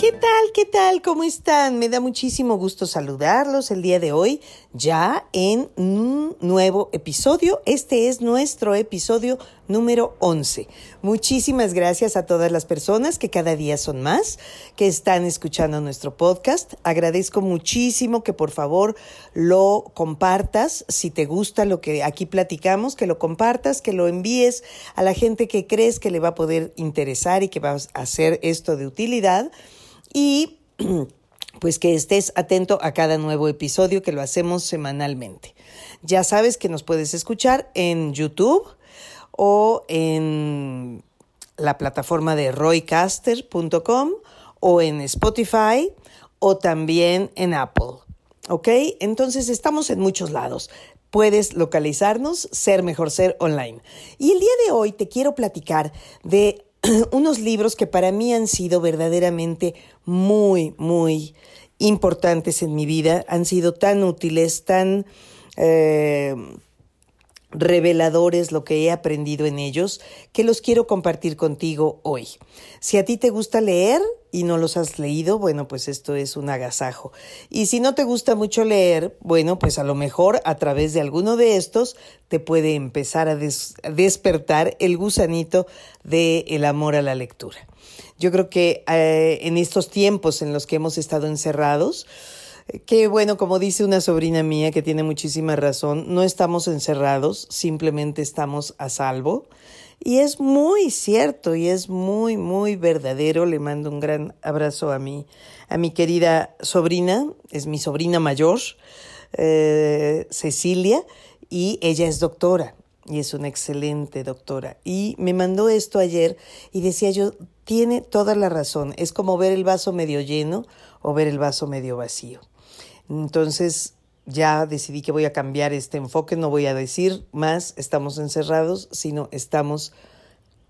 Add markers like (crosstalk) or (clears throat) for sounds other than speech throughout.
¿Qué tal? ¿Qué tal? ¿Cómo están? Me da muchísimo gusto saludarlos el día de hoy, ya en un nuevo episodio. Este es nuestro episodio número 11. Muchísimas gracias a todas las personas que cada día son más, que están escuchando nuestro podcast. Agradezco muchísimo que por favor lo compartas. Si te gusta lo que aquí platicamos, que lo compartas, que lo envíes a la gente que crees que le va a poder interesar y que va a hacer esto de utilidad y (clears throat) pues que estés atento a cada nuevo episodio que lo hacemos semanalmente. Ya sabes que nos puedes escuchar en YouTube o en la plataforma de roycaster.com o en Spotify o también en Apple. ¿Ok? Entonces estamos en muchos lados. Puedes localizarnos, ser mejor ser online. Y el día de hoy te quiero platicar de (clears throat) unos libros que para mí han sido verdaderamente muy, muy importantes en mi vida, han sido tan útiles, tan eh, reveladores lo que he aprendido en ellos, que los quiero compartir contigo hoy. Si a ti te gusta leer y no los has leído, bueno, pues esto es un agasajo. Y si no te gusta mucho leer, bueno, pues a lo mejor a través de alguno de estos te puede empezar a, despertar el gusanito del el amor a la lectura. Yo creo que eh, en estos tiempos en los que hemos estado encerrados, que bueno, como dice una sobrina mía que tiene muchísima razón, no estamos encerrados, simplemente estamos a salvo. Y es muy cierto y es muy, muy verdadero. Le mando un gran abrazo a mi, a mi querida sobrina, es mi sobrina mayor, eh, Cecilia, y ella es doctora y es una excelente doctora. Y me mandó esto ayer y decía yo, tiene toda la razón, es como ver el vaso medio lleno o ver el vaso medio vacío. Entonces ya decidí que voy a cambiar este enfoque, no voy a decir más estamos encerrados, sino estamos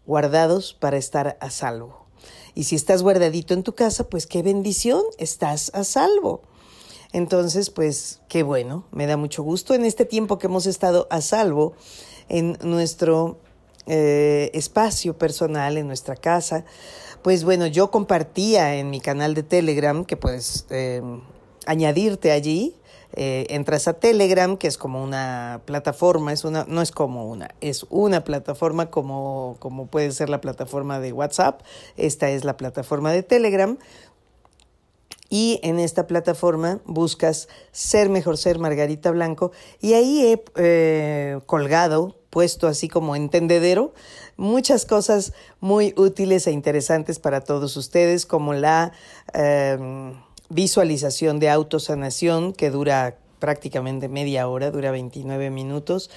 guardados para estar a salvo. Y si estás guardadito en tu casa, pues qué bendición, estás a salvo. Entonces, pues qué bueno, me da mucho gusto en este tiempo que hemos estado a salvo en nuestro eh, espacio personal, en nuestra casa. Pues bueno, yo compartía en mi canal de Telegram, que puedes eh, añadirte allí. Eh, entras a Telegram, que es como una plataforma, es una, no es como una, es una plataforma como, como puede ser la plataforma de WhatsApp. Esta es la plataforma de Telegram. Y en esta plataforma buscas Ser Mejor Ser Margarita Blanco y ahí he eh, colgado, puesto así como entendedero, muchas cosas muy útiles e interesantes para todos ustedes, como la... Eh, visualización de autosanación que dura prácticamente media hora, dura 29 minutos.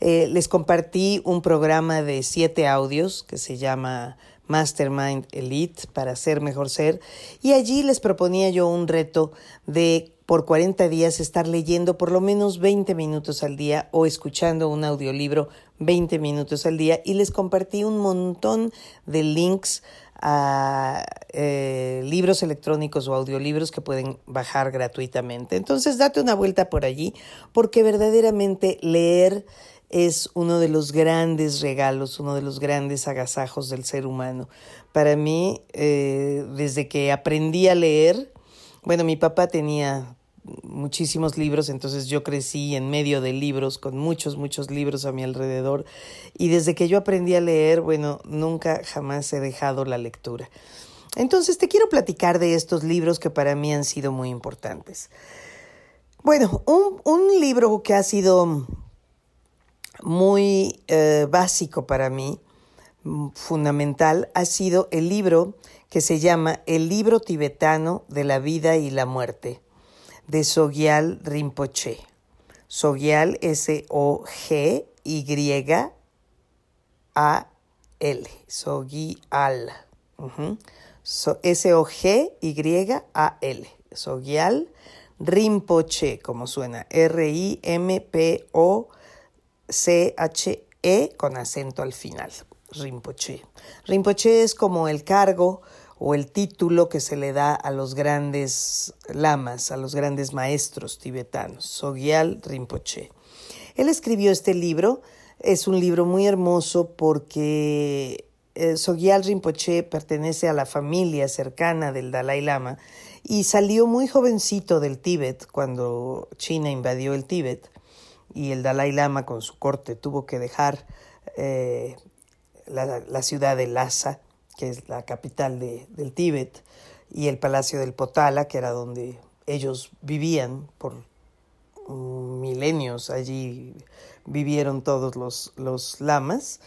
Eh, les compartí un programa de siete audios que se llama Mastermind Elite para ser mejor ser y allí les proponía yo un reto de por 40 días estar leyendo por lo menos 20 minutos al día o escuchando un audiolibro 20 minutos al día y les compartí un montón de links a eh, libros electrónicos o audiolibros que pueden bajar gratuitamente. Entonces, date una vuelta por allí, porque verdaderamente leer es uno de los grandes regalos, uno de los grandes agasajos del ser humano. Para mí, eh, desde que aprendí a leer, bueno, mi papá tenía muchísimos libros, entonces yo crecí en medio de libros, con muchos, muchos libros a mi alrededor, y desde que yo aprendí a leer, bueno, nunca jamás he dejado la lectura. Entonces te quiero platicar de estos libros que para mí han sido muy importantes. Bueno, un, un libro que ha sido muy eh, básico para mí, fundamental, ha sido el libro que se llama El libro tibetano de la vida y la muerte de Sogyal Rinpoche. Sogyal S-O-G-Y-A-L. Sogyal. S-O-G-Y-A-L. Sogyal Rinpoche, como suena. R-I-M-P-O-C-H-E con acento al final. Rinpoche. Rinpoche es como el cargo o el título que se le da a los grandes lamas, a los grandes maestros tibetanos, Sogyal Rinpoche. Él escribió este libro, es un libro muy hermoso porque eh, Sogyal Rinpoche pertenece a la familia cercana del Dalai Lama y salió muy jovencito del Tíbet cuando China invadió el Tíbet y el Dalai Lama con su corte tuvo que dejar eh, la, ciudad de Lhasa, que es la capital del Tíbet, y el palacio del Potala, que era donde ellos vivían por milenios, allí vivieron todos los, los lamas.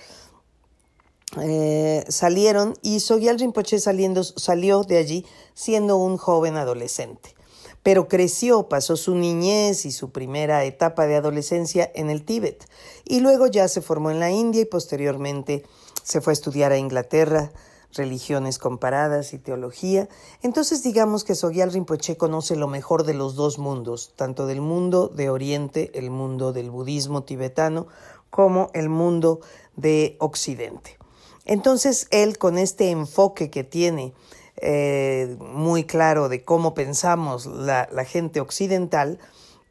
Eh, salieron y Sogyal Rinpoche saliendo, salió de allí siendo un joven adolescente, pero creció, pasó su niñez y su primera etapa de adolescencia en el Tíbet. Y luego ya se formó en la India y posteriormente se fue a estudiar a Inglaterra, religiones comparadas y teología. Entonces digamos que Sogyal Rinpoche conoce lo mejor de los dos mundos, tanto del mundo de Oriente, el mundo del budismo tibetano, como el mundo de Occidente. Entonces él con este enfoque que tiene eh, muy claro de cómo pensamos la, la gente occidental,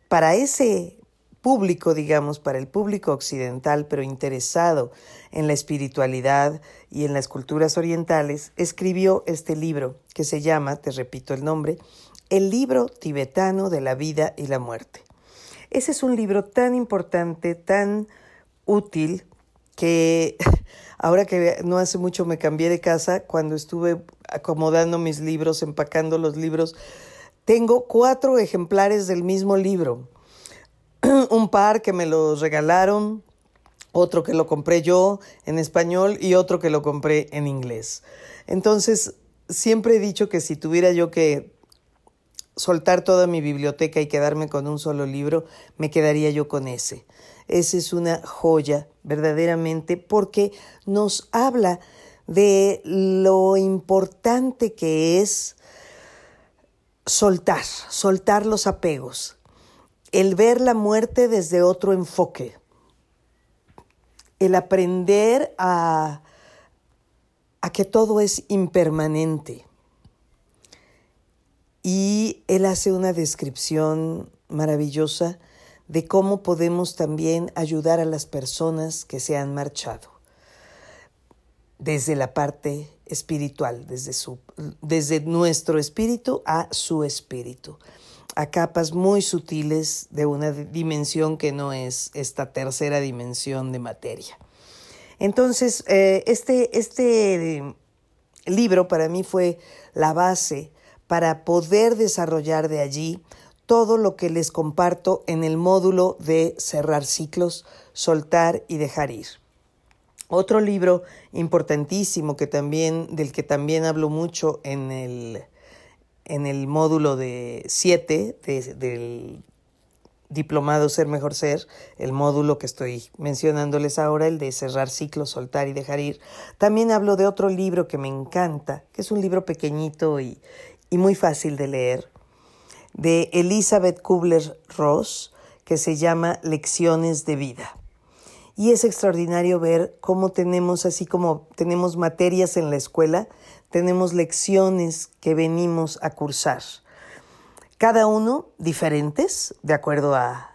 para ese público, digamos, para el público occidental, pero interesado en la espiritualidad y en las culturas orientales, escribió este libro que se llama, te repito el nombre, El libro tibetano de la vida y la muerte. Ese es un libro tan importante, tan útil, que (laughs) ahora que no hace mucho me cambié de casa, cuando estuve acomodando mis libros, empacando los libros, tengo cuatro ejemplares del mismo libro. Un par que me los regalaron, otro que lo compré yo en español y otro que lo compré en inglés. Entonces, siempre he dicho que si tuviera yo que soltar toda mi biblioteca y quedarme con un solo libro, me quedaría yo con ese. Ese es una joya, verdaderamente, porque nos habla de lo importante que es soltar, soltar los apegos, el ver la muerte desde otro enfoque, el aprender a, que todo es impermanente. Y él hace una descripción maravillosa de cómo podemos también ayudar a las personas que se han marchado desde la parte espiritual, desde nuestro espíritu a su espíritu a capas muy sutiles de una dimensión que no es esta tercera dimensión de materia. Entonces, eh, este, este libro para mí fue la base para poder desarrollar de allí todo lo que les comparto en el módulo de cerrar ciclos, soltar y dejar ir. Otro libro importantísimo que también, del que también hablo mucho en el, en el módulo de 7 del diplomado Ser Mejor Ser, el módulo que estoy mencionándoles ahora, el de cerrar ciclos, soltar y dejar ir. También hablo de otro libro que me encanta, que es un libro pequeñito y, y muy fácil de leer, de Elizabeth Kubler-Ross, que se llama Lecciones de Vida. Y es extraordinario ver cómo tenemos, así como tenemos materias en la escuela, tenemos lecciones que venimos a cursar. Cada uno diferentes, de acuerdo a,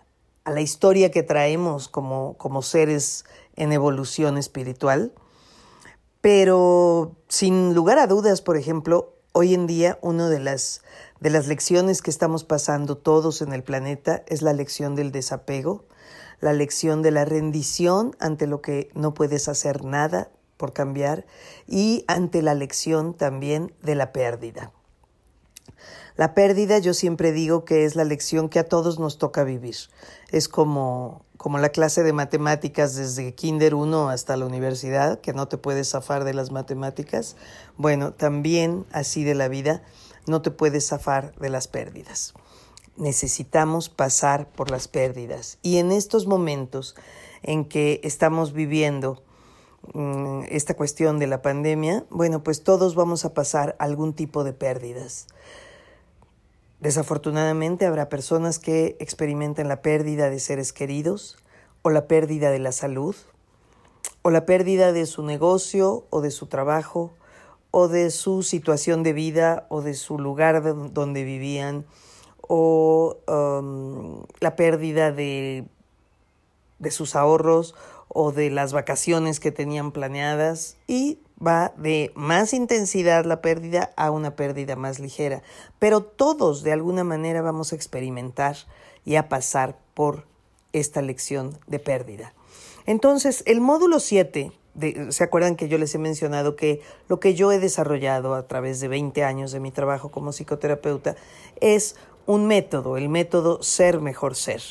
la historia que traemos como, como seres en evolución espiritual. Pero sin lugar a dudas, por ejemplo, hoy en día una de las, de las lecciones que estamos pasando todos en el planeta es la lección del desapego, la lección de la rendición ante lo que no puedes hacer nada por cambiar y ante la lección también de la pérdida. La pérdida yo siempre digo que es la lección que a todos nos toca vivir. Es como, como la clase de matemáticas desde Kinder 1 hasta la universidad, que no te puedes zafar de las matemáticas. Bueno, también así de la vida, no te puedes zafar de las pérdidas. Necesitamos pasar por las pérdidas. Y en estos momentos en que estamos viviendo mm, esta cuestión de la pandemia, bueno, pues todos vamos a pasar algún tipo de pérdidas. Desafortunadamente habrá personas que experimenten la pérdida de seres queridos o la pérdida de la salud o la pérdida de su negocio o de su trabajo o de su situación de vida o de su lugar donde vivían o um, la pérdida de, de sus ahorros o de las vacaciones que tenían planeadas y va de más intensidad la pérdida a una pérdida más ligera. Pero todos de alguna manera vamos a experimentar y a pasar por esta lección de pérdida. Entonces, el módulo 7, ¿se acuerdan que yo les he mencionado que lo que yo he desarrollado a través de 20 años de mi trabajo como psicoterapeuta es un método, el método ser mejor ser.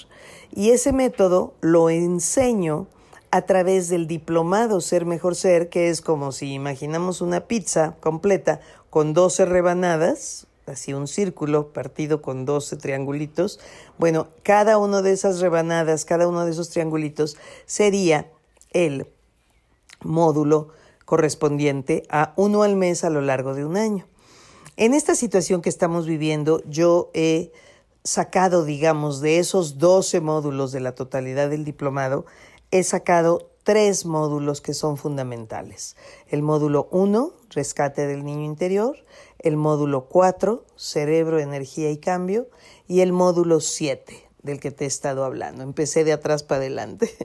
Y ese método lo enseño a través del diplomado Ser Mejor Ser, que es como si imaginamos una pizza completa con 12 rebanadas, así un círculo partido con 12 triangulitos. Bueno, cada una de esas rebanadas, cada uno de esos triangulitos sería el módulo correspondiente a uno al mes a lo largo de un año. En esta situación que estamos viviendo, yo he sacado, digamos, de esos 12 módulos de la totalidad del diplomado, he sacado tres módulos que son fundamentales. El módulo 1, rescate del niño interior, el módulo 4, cerebro, energía y cambio, y el módulo 7, del que te he estado hablando. Empecé de atrás para adelante.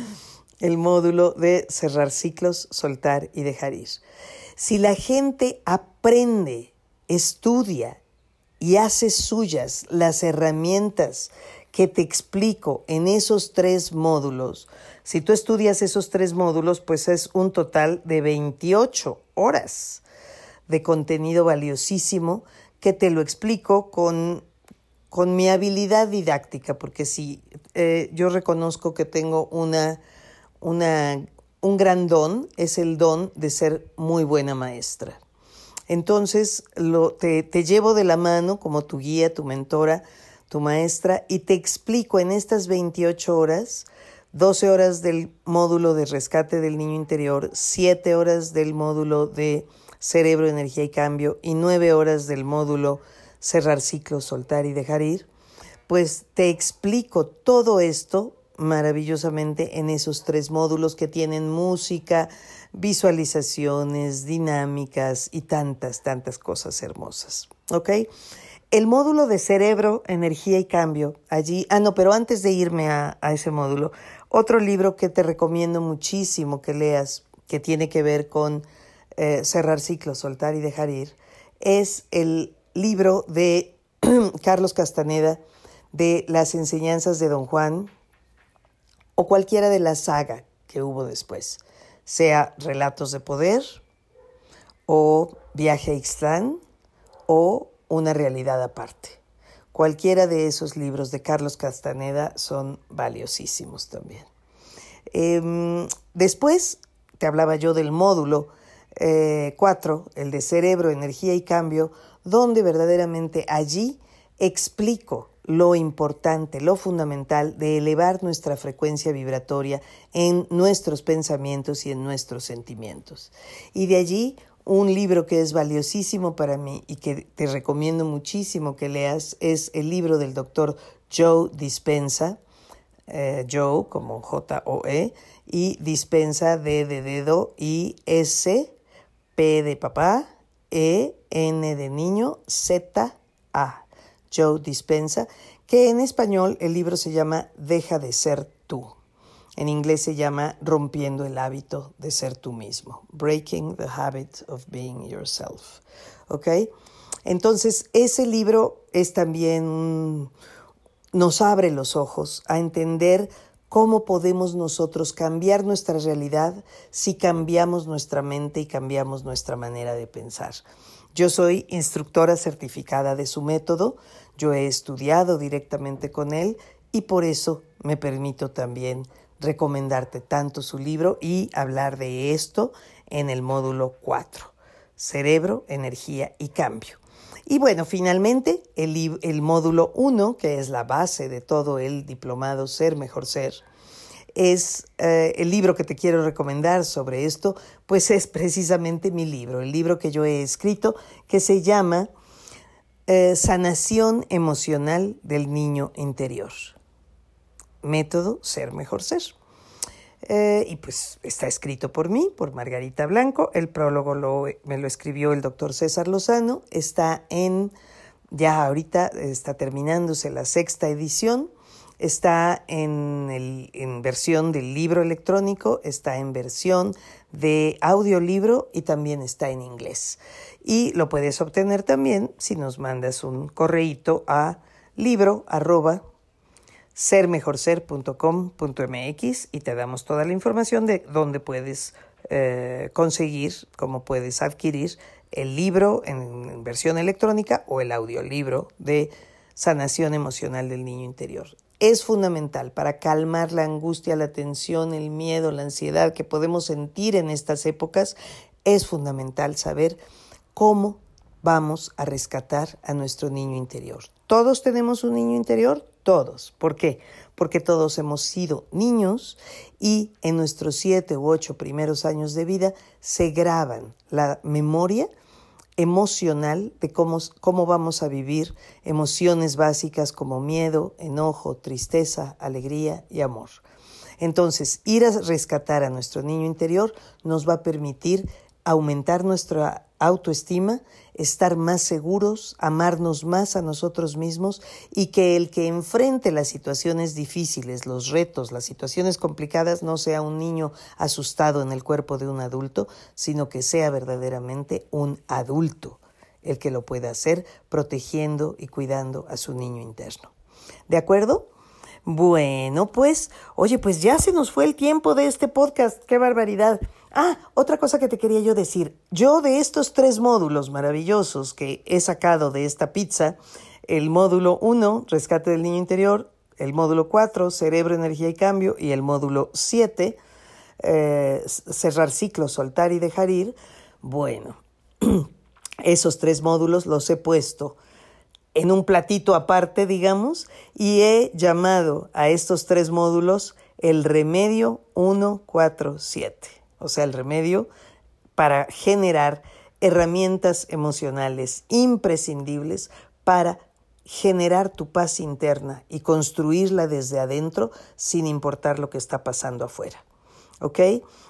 (laughs) el módulo de cerrar ciclos, soltar y dejar ir. Si la gente aprende, estudia y hace suyas las herramientas que te explico en esos tres módulos, si tú estudias esos tres módulos, pues es un total de 28 horas de contenido valiosísimo que te lo explico con, con mi habilidad didáctica, porque si eh, yo reconozco que tengo una, una, un gran don, es el don de ser muy buena maestra. Entonces te, te llevo de la mano como tu guía, tu mentora, tu maestra, y te explico en estas 28 horas 12 horas del módulo de rescate del niño interior, 7 horas del módulo de cerebro, energía y cambio y 9 horas del módulo cerrar ciclos, soltar y dejar ir, pues te explico todo esto maravillosamente en esos tres módulos que tienen música, visualizaciones, dinámicas y tantas, tantas cosas hermosas. ¿Ok? El módulo de cerebro, energía y cambio, allí, ah, no, pero antes de irme a, a ese módulo, otro libro que te recomiendo muchísimo que leas, que tiene que ver con eh, cerrar ciclos, soltar y dejar ir, es el libro de (clears throat) Carlos Castaneda de las enseñanzas de Don Juan o cualquiera de la saga que hubo después, sea Relatos de Poder o Viaje a o Una realidad aparte. Cualquiera de esos libros de Carlos Castaneda son valiosísimos también. Em, después, te hablaba yo del módulo 4, eh, el de cerebro, energía y cambio, donde verdaderamente allí explico lo importante, lo fundamental de elevar nuestra frecuencia vibratoria en nuestros pensamientos y en nuestros sentimientos. Y de allí un libro que es valiosísimo para mí y que te recomiendo muchísimo que leas es el libro del doctor Joe Dispensa, eh, Joe como J-O-E, y Dispensa D de dedo y S, P de papá, E, N de niño, Z, A. Joe Dispensa, que en español el libro se llama Deja de ser tú. En inglés se llama Rompiendo el hábito de ser tú mismo. Breaking the habit of being yourself. ¿Ok? Entonces, ese libro es también, nos abre los ojos a entender cómo podemos nosotros cambiar nuestra realidad si cambiamos nuestra mente y cambiamos nuestra manera de pensar. Yo soy instructora certificada de su método, yo he estudiado directamente con él y por eso me permito también recomendarte tanto su libro y hablar de esto en el módulo 4, cerebro, energía y cambio. Y bueno, finalmente el, módulo 1, que es la base de todo el diplomado Ser Mejor Ser, es eh, el libro que te quiero recomendar sobre esto, pues es precisamente mi libro, el libro que yo he escrito que se llama eh, Sanación Emocional del Niño Interior. Método Ser Mejor Ser. Eh, y pues está escrito por mí, por Margarita Blanco. El prólogo lo, me lo escribió el doctor César Lozano. Está en, ya ahorita está terminándose la sexta edición. Está en, versión del libro electrónico, está en versión de audiolibro y también está en inglés. Y lo puedes obtener también si nos mandas un correíto a libro arroba sermejorser.com.mx y te damos toda la información de dónde puedes eh, conseguir, cómo puedes adquirir el libro en versión electrónica o el audiolibro de sanación emocional del niño interior. Es fundamental para calmar la angustia, la tensión, el miedo, la ansiedad que podemos sentir en estas épocas. Es fundamental saber cómo vamos a rescatar a nuestro niño interior. ¿Todos tenemos un niño interior? Todos. ¿Por qué? Porque todos hemos sido niños y en nuestros siete u ocho primeros años de vida se graban la memoria emocional de cómo, cómo vamos a vivir emociones básicas como miedo, enojo, tristeza, alegría y amor. Entonces, ir a rescatar a nuestro niño interior nos va a permitir aumentar nuestra autoestima, estar más seguros, amarnos más a nosotros mismos y que el que enfrente las situaciones difíciles, los retos, las situaciones complicadas no sea un niño asustado en el cuerpo de un adulto, sino que sea verdaderamente un adulto el que lo pueda hacer protegiendo y cuidando a su niño interno. ¿De acuerdo? Bueno, pues, oye, pues ya se nos fue el tiempo de este podcast, qué barbaridad. Ah, otra cosa que te quería yo decir. Yo de estos tres módulos maravillosos que he sacado de esta pizza, el módulo 1, rescate del niño interior, el módulo 4, cerebro, energía y cambio, y el módulo 7, eh, cerrar ciclos, soltar y dejar ir, bueno, (clears throat) esos tres módulos los he puesto en un platito aparte, digamos, y he llamado a estos tres módulos el remedio 147, o sea, el remedio para generar herramientas emocionales imprescindibles para generar tu paz interna y construirla desde adentro sin importar lo que está pasando afuera. ¿Ok?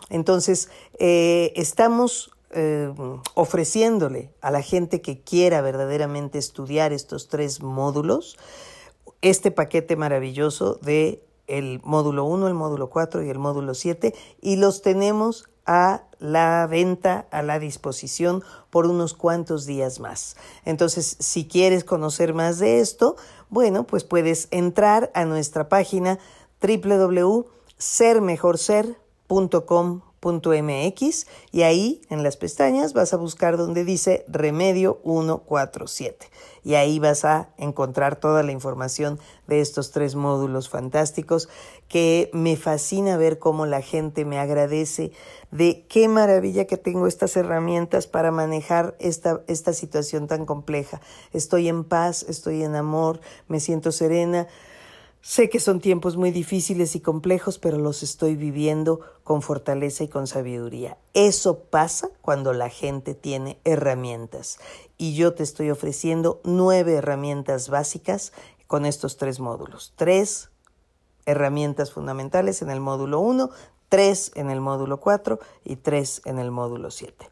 Entonces, eh, estamos eh, ofreciéndole a la gente que quiera verdaderamente estudiar estos tres módulos este paquete maravilloso de el módulo 1, el módulo 4 y el módulo 7 y los tenemos a la venta, a la disposición por unos cuantos días más. Entonces, si quieres conocer más de esto, bueno, pues puedes entrar a nuestra página www.sermejorser.com .mx y ahí en las pestañas vas a buscar donde dice remedio 147 y ahí vas a encontrar toda la información de estos tres módulos fantásticos que me fascina ver cómo la gente me agradece de qué maravilla que tengo estas herramientas para manejar esta, esta situación tan compleja. Estoy en paz, estoy en amor, me siento serena Sé que son tiempos muy difíciles y complejos, pero los estoy viviendo con fortaleza y con sabiduría. Eso pasa cuando la gente tiene herramientas. Y yo te estoy ofreciendo nueve herramientas básicas con estos tres módulos. Tres herramientas fundamentales en el módulo 1, tres en el módulo 4 y tres en el módulo 7.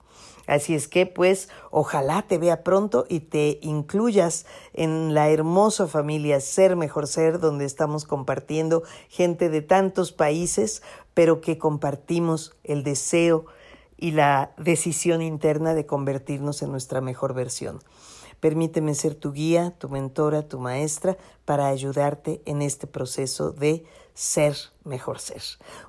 Así es que pues ojalá te vea pronto y te incluyas en la hermosa familia Ser Mejor Ser, donde estamos compartiendo gente de tantos países, pero que compartimos el deseo y la decisión interna de convertirnos en nuestra mejor versión. Permíteme ser tu guía, tu mentora, tu maestra para ayudarte en este proceso de ser mejor ser.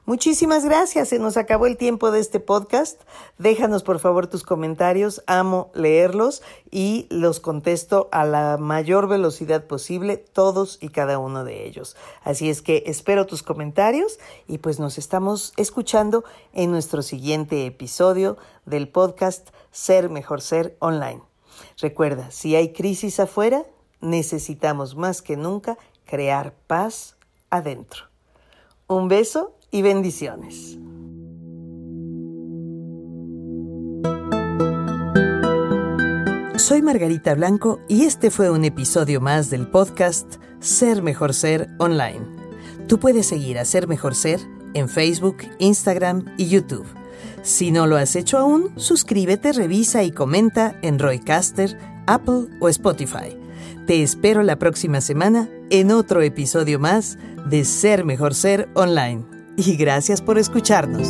Muchísimas gracias, se nos acabó el tiempo de este podcast. Déjanos por favor tus comentarios, amo leerlos y los contesto a la mayor velocidad posible, todos y cada uno de ellos. Así es que espero tus comentarios y pues nos estamos escuchando en nuestro siguiente episodio del podcast Ser Mejor Ser Online. Recuerda, si hay crisis afuera, necesitamos más que nunca crear paz adentro. Un beso y bendiciones. Soy Margarita Blanco y este fue un episodio más del podcast Ser Mejor Ser Online. Tú puedes seguir a Ser Mejor Ser en Facebook, Instagram y YouTube. Si no lo has hecho aún, suscríbete, revisa y comenta en Roycaster, Apple o Spotify. Te espero la próxima semana en otro episodio más de Ser Mejor Ser Online. Y gracias por escucharnos.